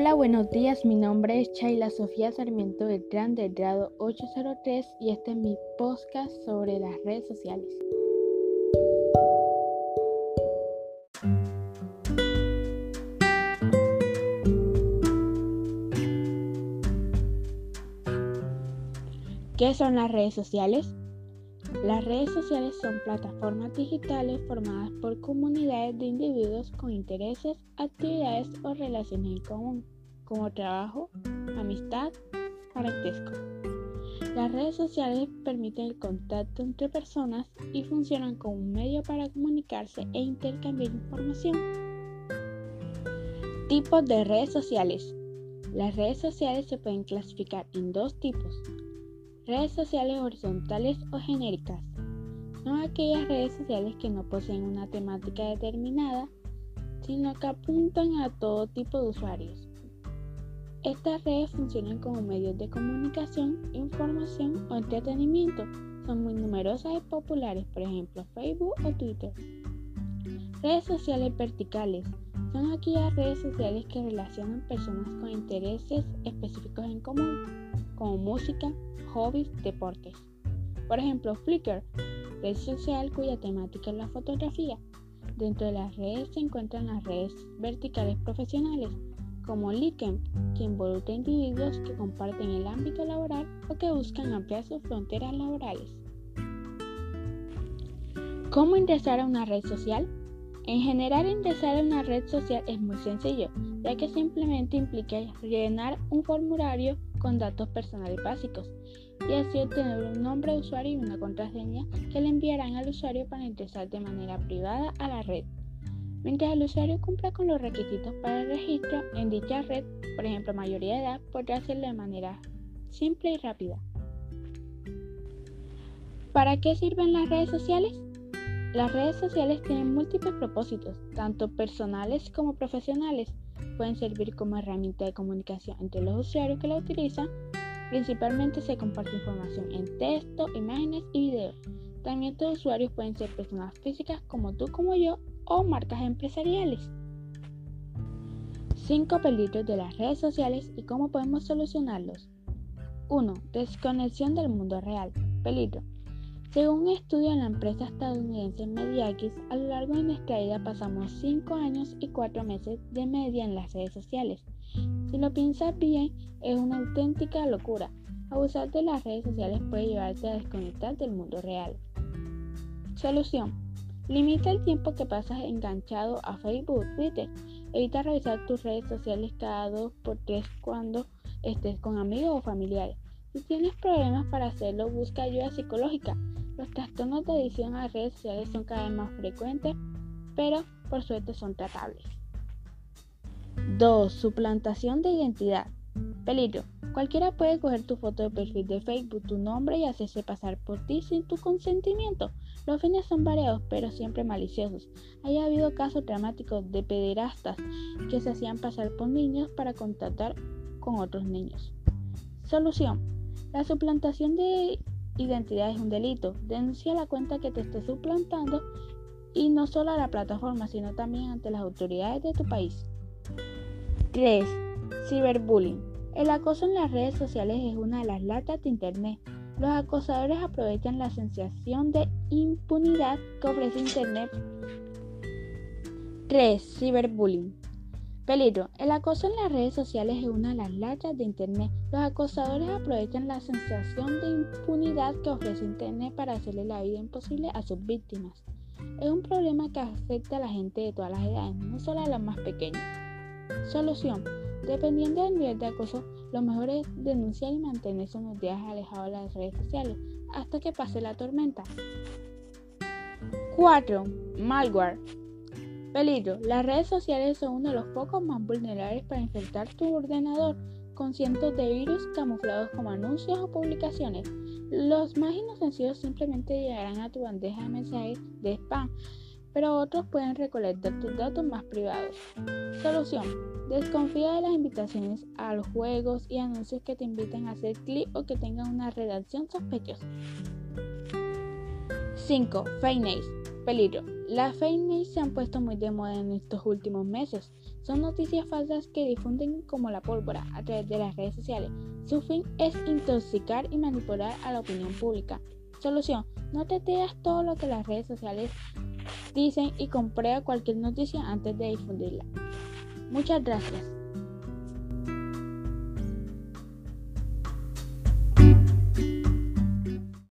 Hola, buenos días. Mi nombre es Chayla Sofía Sarmiento Beltrán del grado 803 y este es mi podcast sobre las redes sociales. ¿Qué son las redes sociales? Las redes sociales son plataformas digitales formadas por comunidades de individuos con intereses, actividades o relaciones en común, como trabajo, amistad, parentesco. Las redes sociales permiten el contacto entre personas y funcionan como un medio para comunicarse e intercambiar información. Tipos de redes sociales. Las redes sociales se pueden clasificar en dos tipos, Redes sociales horizontales o genéricas. Son aquellas redes sociales que no poseen una temática determinada, sino que apuntan a todo tipo de usuarios. Estas redes funcionan como medios de comunicación, información o entretenimiento. Son muy numerosas y populares, por ejemplo Facebook o Twitter. Redes sociales verticales. Son aquellas redes sociales que relacionan personas con intereses específicos en común, como música, hobbies, deportes. Por ejemplo, Flickr, red social cuya temática es la fotografía. Dentro de las redes se encuentran las redes verticales profesionales, como LinkedIn, que involucra individuos que comparten el ámbito laboral o que buscan ampliar sus fronteras laborales. ¿Cómo ingresar a una red social? En general, ingresar a una red social es muy sencillo, ya que simplemente implica llenar un formulario con datos personales básicos y así obtener un nombre de usuario y una contraseña que le enviarán al usuario para ingresar de manera privada a la red. Mientras el usuario cumpla con los requisitos para el registro en dicha red, por ejemplo mayoría de edad, podrá hacerlo de manera simple y rápida. ¿Para qué sirven las redes sociales? Las redes sociales tienen múltiples propósitos, tanto personales como profesionales. Pueden servir como herramienta de comunicación entre los usuarios que la utilizan Principalmente se comparte información en texto, imágenes y videos. También estos usuarios pueden ser personas físicas como tú, como yo, o marcas empresariales. 5 peligros de las redes sociales y cómo podemos solucionarlos. 1. Desconexión del mundo real. Peligro. Según un estudio de la empresa estadounidense Mediakis, a lo largo de nuestra vida pasamos 5 años y 4 meses de media en las redes sociales. Si lo piensas bien, es una auténtica locura. Abusar de las redes sociales puede llevarte a desconectar del mundo real. Solución. Limita el tiempo que pasas enganchado a Facebook, Twitter. Evita revisar tus redes sociales cada dos por tres cuando estés con amigos o familiares. Si tienes problemas para hacerlo, busca ayuda psicológica. Los trastornos de adicción a redes sociales son cada vez más frecuentes, pero por suerte son tratables. 2. Suplantación de identidad. Peligro. Cualquiera puede coger tu foto de perfil de Facebook, tu nombre y hacerse pasar por ti sin tu consentimiento. Los fines son variados, pero siempre maliciosos. Haya habido casos dramáticos de pederastas que se hacían pasar por niños para contactar con otros niños. Solución. La suplantación de identidad es un delito. Denuncia la cuenta que te esté suplantando y no solo a la plataforma, sino también ante las autoridades de tu país. 3. Ciberbullying. El acoso en las redes sociales es una de las latas de Internet. Los acosadores aprovechan la sensación de impunidad que ofrece Internet. 3. Ciberbullying. Peligro. El acoso en las redes sociales es una de las latas de Internet. Los acosadores aprovechan la sensación de impunidad que ofrece Internet para hacerle la vida imposible a sus víctimas. Es un problema que afecta a la gente de todas las edades, no solo a los más pequeños. Solución. Dependiendo del nivel de acoso, lo mejor es denunciar y mantenerse unos días alejado de las redes sociales hasta que pase la tormenta. 4. Malware. Peligro. Las redes sociales son uno de los pocos más vulnerables para infectar tu ordenador con cientos de virus camuflados como anuncios o publicaciones. Los más inofensivos simplemente llegarán a tu bandeja de mensajes de spam pero otros pueden recolectar tus datos más privados. Solución. Desconfía de las invitaciones a los juegos y anuncios que te inviten a hacer clic o que tengan una redacción sospechosa. 5. Fake Peligro. Las fake news se han puesto muy de moda en estos últimos meses. Son noticias falsas que difunden como la pólvora a través de las redes sociales. Su fin es intoxicar y manipular a la opinión pública. Solución, no te creas todo lo que las redes sociales dicen y comprueba cualquier noticia antes de difundirla. Muchas gracias.